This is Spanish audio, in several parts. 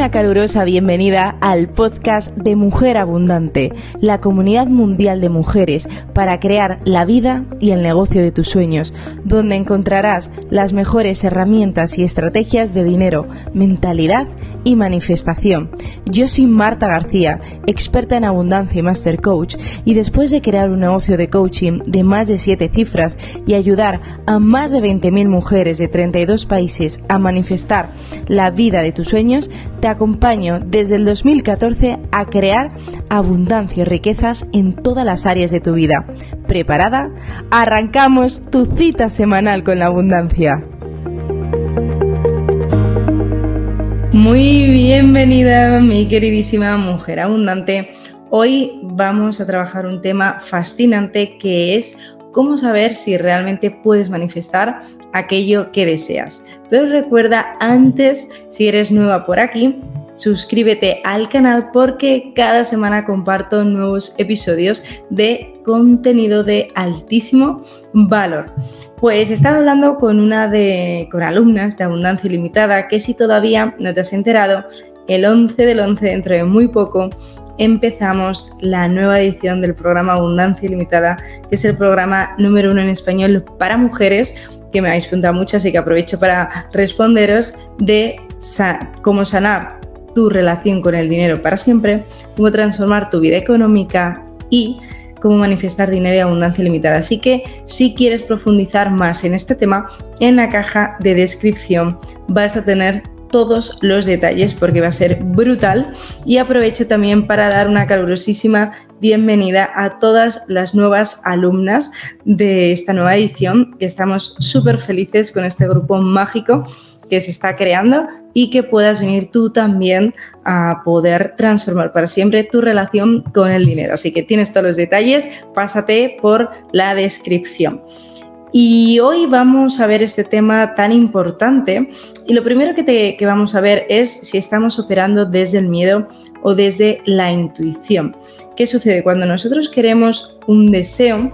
una calurosa bienvenida al podcast de Mujer Abundante, la comunidad mundial de mujeres para crear la vida y el negocio de tus sueños, donde encontrarás las mejores herramientas y estrategias de dinero, mentalidad y manifestación. Yo soy Marta García, experta en abundancia y master coach, y después de crear un negocio de coaching de más de 7 cifras y ayudar a más de 20.000 mujeres de 32 países a manifestar la vida de tus sueños, te acompaño desde el 2014 a crear abundancia y riquezas en todas las áreas de tu vida. ¿Preparada? Arrancamos tu cita semanal con la abundancia. Muy bienvenida, mi queridísima mujer abundante. Hoy vamos a trabajar un tema fascinante que es cómo saber si realmente puedes manifestar aquello que deseas. Pero recuerda antes, si eres nueva por aquí, suscríbete al canal porque cada semana comparto nuevos episodios de contenido de altísimo valor. Pues estaba hablando con una de con alumnas de Abundancia Ilimitada que si todavía no te has enterado, el 11 del 11 dentro de muy poco empezamos la nueva edición del programa Abundancia Ilimitada, que es el programa número uno en español para mujeres que me habéis preguntado mucho, así que aprovecho para responderos de cómo sanar tu relación con el dinero para siempre, cómo transformar tu vida económica y cómo manifestar dinero y abundancia limitada. Así que si quieres profundizar más en este tema, en la caja de descripción vas a tener todos los detalles porque va a ser brutal y aprovecho también para dar una calurosísima bienvenida a todas las nuevas alumnas de esta nueva edición que estamos súper felices con este grupo mágico que se está creando y que puedas venir tú también a poder transformar para siempre tu relación con el dinero. Así que tienes todos los detalles, pásate por la descripción. Y hoy vamos a ver este tema tan importante y lo primero que, que, vamos a ver es si estamos operando desde el miedo o desde la intuición. ¿Qué sucede? Cuando nosotros queremos un deseo,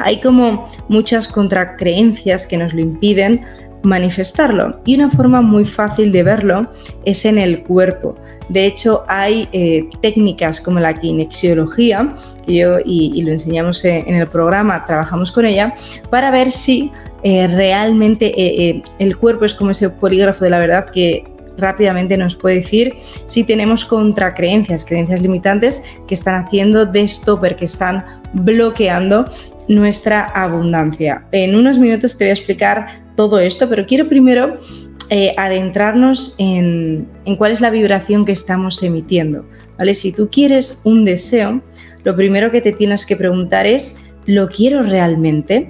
hay como muchas contracreencias que nos lo impiden manifestarlo. Y una forma muy fácil de verlo es en el cuerpo. De hecho, hay eh, técnicas como la kinexiología, que yo y, lo enseñamos en, el programa, trabajamos con ella, para ver si eh, realmente eh, el cuerpo es como ese polígrafo de la verdad que rápidamente nos puede decir si tenemos contracreencias, creencias limitantes que están haciendo de stopper, que están bloqueando nuestra abundancia. En unos minutos te voy a explicar todo esto, pero quiero primero eh, adentrarnos en, en, cuál es la vibración que estamos emitiendo. ¿vale? Si tú quieres un deseo, lo primero que te tienes que preguntar es, ¿lo quiero realmente?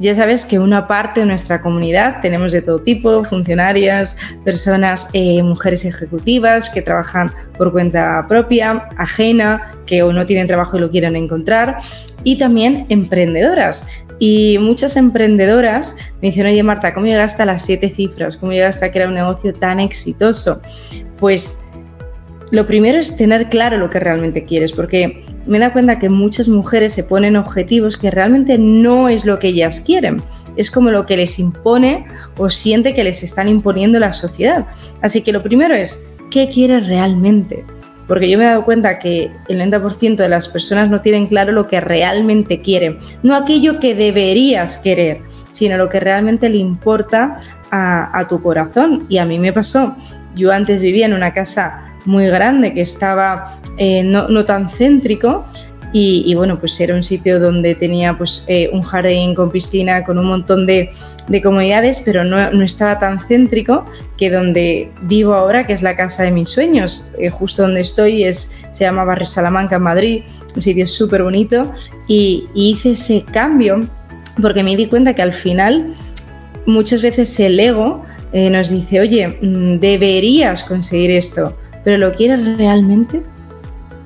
Ya sabes que una parte de nuestra comunidad tenemos de todo tipo, funcionarias, personas, eh, mujeres ejecutivas que trabajan por cuenta propia, ajena, que o no tienen trabajo y lo quieren encontrar, y también emprendedoras. Y muchas emprendedoras me dicen, oye Marta, ¿cómo llegaste a las siete cifras? ¿Cómo llegaste a crear un negocio tan exitoso? Pues lo primero es tener claro lo que realmente quieres, porque me da cuenta que muchas mujeres se ponen objetivos que realmente no es lo que ellas quieren, es como lo que les impone o siente que les están imponiendo la sociedad. Así que lo primero es, ¿qué quieres realmente? porque yo me he dado cuenta que el 90% de las personas no tienen claro lo que realmente quieren, no aquello que deberías querer, sino lo que realmente le importa a, tu corazón. Y a mí me pasó, yo antes vivía en una casa muy grande que estaba eh, no, no, tan céntrico y, bueno, pues era un sitio donde tenía pues eh, un jardín con piscina, con un montón de, de comodidades, pero no, no, estaba tan céntrico que donde vivo ahora, que es la casa de mis sueños, eh, justo donde estoy, es, se llama Barrio Salamanca, en Madrid, un sitio súper bonito, y, hice ese cambio porque me di cuenta que al final muchas veces el ego eh, nos dice, oye, mm, deberías conseguir esto, pero ¿lo quieres realmente?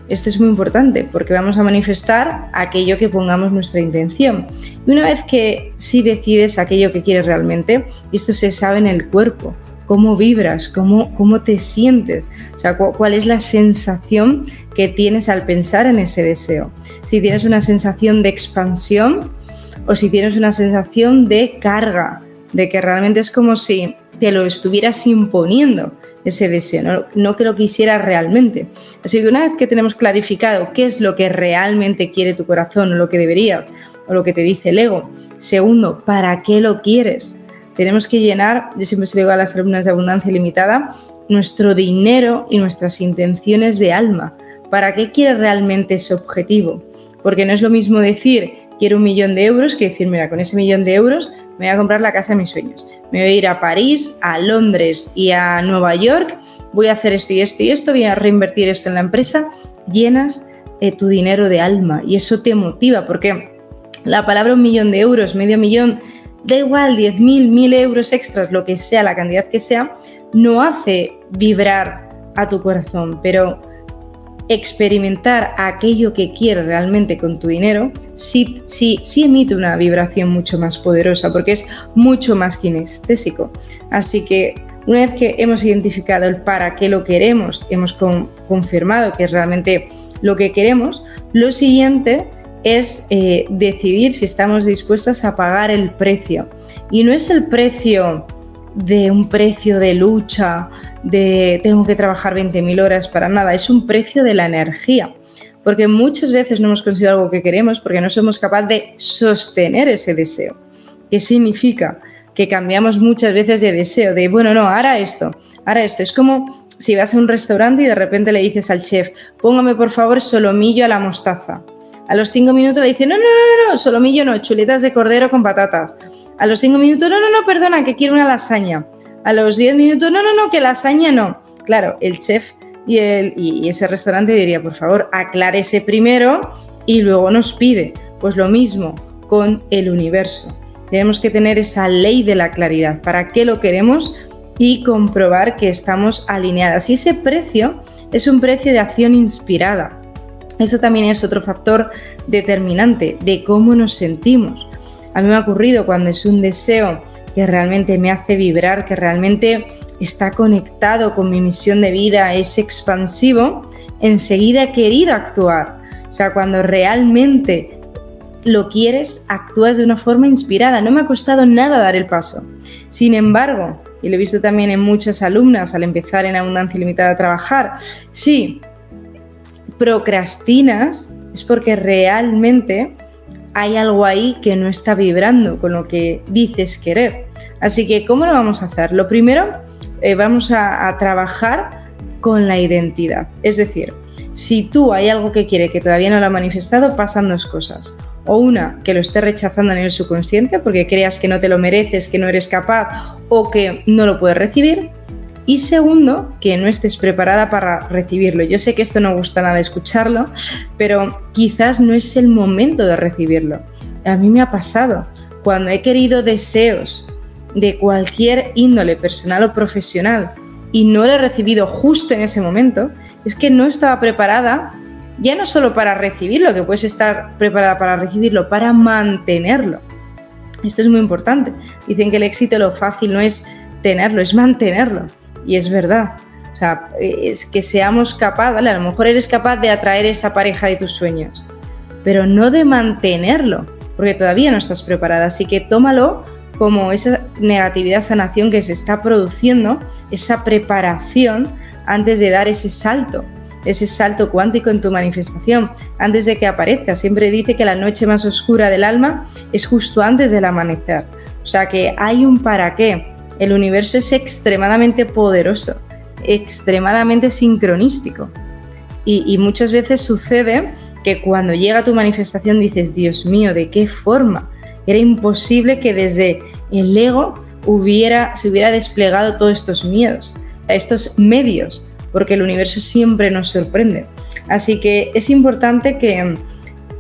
Esto es muy importante porque vamos a manifestar aquello que pongamos nuestra intención. Y una vez que sí decides aquello que quieres realmente, esto se sabe en el cuerpo, cómo vibras, cómo, cómo te sientes, o sea, cuál es la sensación que tienes al pensar en ese deseo. Si tienes una sensación de expansión o si tienes una sensación de carga, de que realmente es como si te lo estuvieras imponiendo ese deseo, no, que lo quisieras realmente. Así que una vez que tenemos clarificado qué es lo que realmente quiere tu corazón o lo que debería o lo que te dice el ego, segundo, ¿para qué lo quieres? Tenemos que llenar, yo siempre se digo a las alumnas de abundancia limitada, nuestro dinero y nuestras intenciones de alma. ¿Para qué quieres realmente ese objetivo? Porque no es lo mismo decir quiero un millón de euros que decir, mira, con ese millón de euros me voy a comprar la casa de mis sueños. Me voy a ir a París, a Londres y a Nueva York. Voy a hacer esto y esto y esto, voy a reinvertir esto en la empresa. Llenas eh, tu dinero de alma y eso te motiva porque la palabra un millón de euros, medio millón, da igual, 10.000, mil euros extras, lo que sea, la cantidad que sea, no hace vibrar a tu corazón, pero experimentar aquello que quieres realmente con tu dinero, sí, sí, sí emite una vibración mucho más poderosa porque es mucho más kinestésico. Así que una vez que hemos identificado el para qué lo queremos, hemos confirmado que es realmente lo que queremos, lo siguiente es eh, decidir si estamos dispuestas a pagar el precio. Y no es el precio de un precio de lucha, de tengo que trabajar 20.000 horas para nada, es un precio de la energía. Porque muchas veces no hemos conseguido algo que queremos porque no somos capaces de sostener ese deseo. ¿Qué significa? Que cambiamos muchas veces de deseo, de, bueno, no, ahora esto, ahora esto. Es como si vas a un restaurante y de repente le dices al chef, póngame por favor solomillo a la mostaza. A los cinco minutos le dice, no, no, no, no, solomillo no, chuletas de cordero con patatas. A los cinco minutos, no, no, no, perdona, que quiero una lasaña. A los 10 minutos, no, no, no, que lasaña no. Claro, el chef y, y ese restaurante diría, por favor, aclárese primero y luego nos pide. Pues lo mismo con el universo. Tenemos que tener esa ley de la claridad. ¿Para qué lo queremos? Y comprobar que estamos alineadas. Y ese precio es un precio de acción inspirada. Eso también es otro factor determinante de cómo nos sentimos. A mí me ha ocurrido cuando es un deseo que realmente me hace vibrar, que realmente está conectado con mi misión de vida, es expansivo, enseguida he querido actuar. O sea, cuando realmente lo quieres, actúas de una forma inspirada. No me ha costado nada dar el paso. Sin embargo, y lo he visto también en muchas alumnas al empezar en Abundancia Ilimitada a trabajar, si procrastinas es porque realmente hay algo ahí que no está vibrando con lo que dices querer. Así que, ¿cómo lo vamos a hacer? Lo primero, eh, vamos a, trabajar con la identidad. Es decir, si tú hay algo que quiere que todavía no lo ha manifestado, pasan dos cosas. O una, que lo esté rechazando a nivel subconsciente porque creas que no te lo mereces, que no eres capaz o que no lo puedes recibir. Y segundo, que no estés preparada para recibirlo. Yo sé que esto no gusta nada escucharlo, pero quizás no es el momento de recibirlo. A mí me ha pasado. Cuando he querido deseos de cualquier índole personal o profesional y no lo he recibido justo en ese momento, es que no estaba preparada ya no solo para recibirlo, que puedes estar preparada para recibirlo, para mantenerlo. Esto es muy importante. Dicen que el éxito lo fácil no es tenerlo, es mantenerlo. Y es verdad. O sea, es que seamos capaces, ¿vale? A lo mejor eres capaz de atraer esa pareja de tus sueños, pero no de mantenerlo, porque todavía no estás preparada. Así que tómalo como esa negatividad sanación que se está produciendo, esa preparación antes de dar ese salto, ese salto cuántico en tu manifestación, antes de que aparezca. Siempre dice que la noche más oscura del alma es justo antes del amanecer. O sea que hay un para qué. El universo es extremadamente poderoso, extremadamente sincronístico. Y, muchas veces sucede que cuando llega tu manifestación dices, Dios mío, ¿de qué forma? Era imposible que desde el ego se hubiera desplegado todos estos miedos, estos medios, porque el universo siempre nos sorprende. Así que es importante que,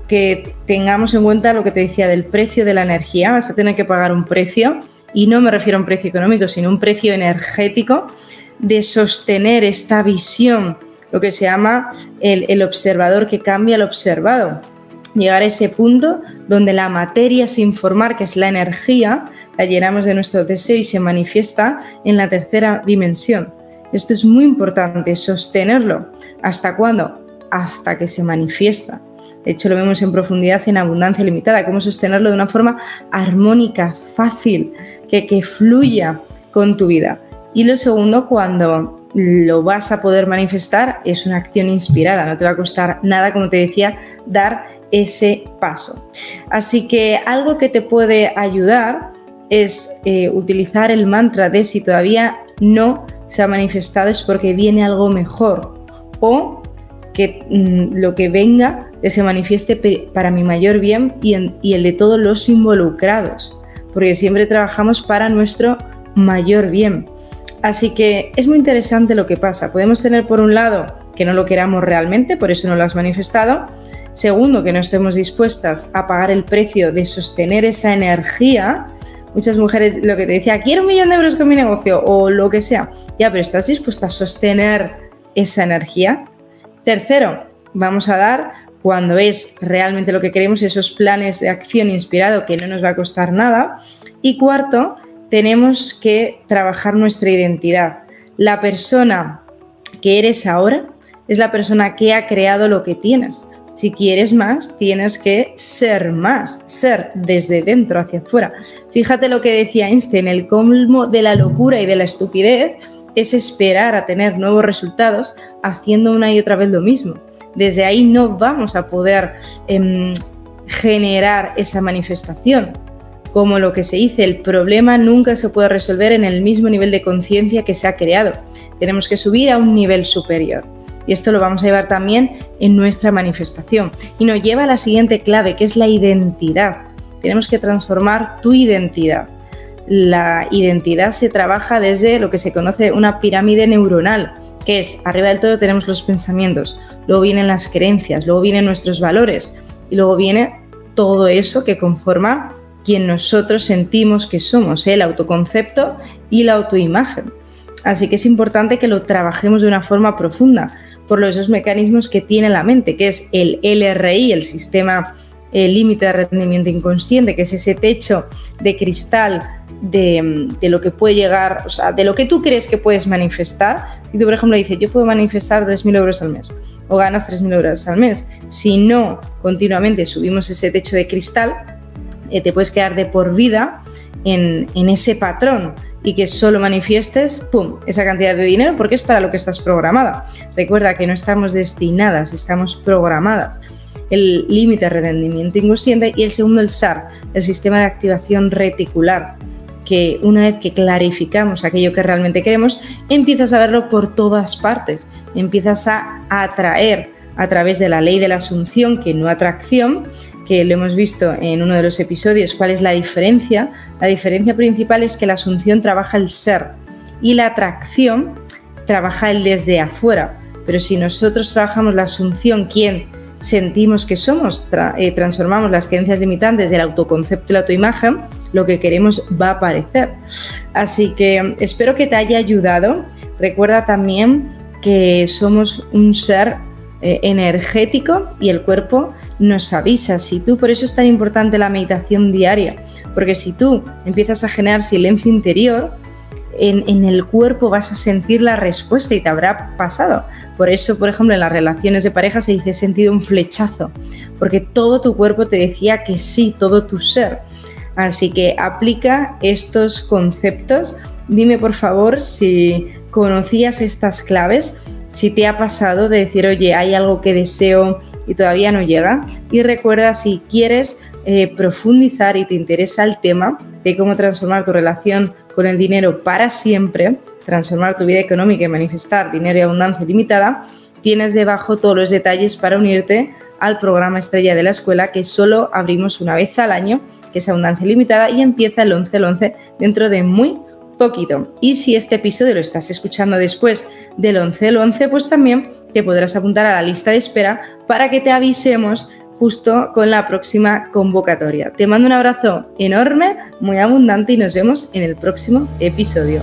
que tengamos en cuenta lo que te decía del precio de la energía. Vas a tener que pagar un precio y no me refiero a un precio económico, sino un precio energético de sostener esta visión, lo que se llama el, observador que cambia el observado. Llegar a ese punto donde la materia sin formar, que es la energía, la llenamos de nuestro deseo y se manifiesta en la tercera dimensión. Esto es muy importante, sostenerlo. ¿Hasta cuándo? Hasta que se manifiesta. De hecho, lo vemos en profundidad en abundancia limitada, cómo sostenerlo de una forma armónica, fácil, que, fluya con tu vida. Y lo segundo, cuando lo vas a poder manifestar, es una acción inspirada, no te va a costar nada, como te decía, dar ese paso. Así que algo que te puede ayudar es eh, utilizar el mantra de si todavía no se ha manifestado es porque viene algo mejor o que mm, lo que venga se manifieste para mi mayor bien y, y el de todos los involucrados, porque siempre trabajamos para nuestro mayor bien. Así que es muy interesante lo que pasa. Podemos tener por un lado que no lo queramos realmente, por eso no lo has manifestado. Segundo, que no estemos dispuestas a pagar el precio de sostener esa energía. Muchas mujeres, lo que te decía, quiero un millón de euros con mi negocio o lo que sea. Ya, pero ¿estás dispuesta a sostener esa energía? Tercero, vamos a dar cuando es realmente lo que queremos esos planes de acción inspirado que no nos va a costar nada. Y cuarto, tenemos que trabajar nuestra identidad. La persona que eres ahora es la persona que ha creado lo que tienes. Si quieres más, tienes que ser más, ser desde dentro hacia afuera. Fíjate lo que decía Einstein, el colmo de la locura y de la estupidez es esperar a tener nuevos resultados haciendo una y otra vez lo mismo. Desde ahí no vamos a poder em, generar esa manifestación como lo que se dice, el problema nunca se puede resolver en el mismo nivel de conciencia que se ha creado. Tenemos que subir a un nivel superior. Y esto lo vamos a llevar también en nuestra manifestación. Y nos lleva a la siguiente clave, que es la identidad. Tenemos que transformar tu identidad. La identidad se trabaja desde lo que se conoce una pirámide neuronal, que es arriba del todo tenemos los pensamientos, luego vienen las creencias, luego vienen nuestros valores y luego viene todo eso que conforma quien nosotros sentimos que somos, ¿eh? el autoconcepto y la autoimagen. Así que es importante que lo trabajemos de una forma profunda por los dos mecanismos que tiene la mente, que es el LRI, el sistema límite de rendimiento inconsciente, que es ese techo de cristal de, de, lo que puede llegar, o sea, de lo que tú crees que puedes manifestar. Y tú, por ejemplo, dices, yo puedo manifestar 3.000 euros al mes o ganas 3.000 euros al mes. Si no continuamente subimos ese techo de cristal, eh, te puedes quedar de por vida en, ese patrón y que solo manifiestes, ¡pum!, esa cantidad de dinero porque es para lo que estás programada. Recuerda que no estamos destinadas, estamos programadas. El límite de rendimiento inconsciente y el segundo, el SAR, el sistema de activación reticular, que una vez que clarificamos aquello que realmente queremos, empiezas a verlo por todas partes, empiezas a atraer a través de la ley de la asunción, que no atracción, que lo hemos visto en uno de los episodios, cuál es la diferencia. La diferencia principal es que la asunción trabaja el ser y la atracción trabaja el desde afuera. Pero si nosotros trabajamos la asunción, quién sentimos que somos, eh, transformamos las creencias limitantes del autoconcepto y la autoimagen, lo que queremos va a aparecer. Así que espero que te haya ayudado. Recuerda también que somos un ser eh, energético y el cuerpo nos avisa. Si tú, por eso es tan importante la meditación diaria, porque si tú empiezas a generar silencio interior, en, el cuerpo vas a sentir la respuesta y te habrá pasado. Por eso, por ejemplo, en las relaciones de pareja se dice sentido un flechazo, porque todo tu cuerpo te decía que sí, todo tu ser. Así que aplica estos conceptos. Dime por favor si conocías estas claves si te ha pasado de decir, oye, hay algo que deseo y todavía no llega. Y recuerda, si quieres eh, profundizar y te interesa el tema de cómo transformar tu relación con el dinero para siempre, transformar tu vida económica y manifestar dinero y abundancia limitada, tienes debajo todos los detalles para unirte al programa estrella de la escuela que solo abrimos una vez al año, que es Abundancia Limitada y empieza el 11 el 11 dentro de muy poquito. Y si este episodio lo estás escuchando después del 11 del 11, pues también te podrás apuntar a la lista de espera para que te avisemos justo con la próxima convocatoria. Te mando un abrazo enorme, muy abundante y nos vemos en el próximo episodio.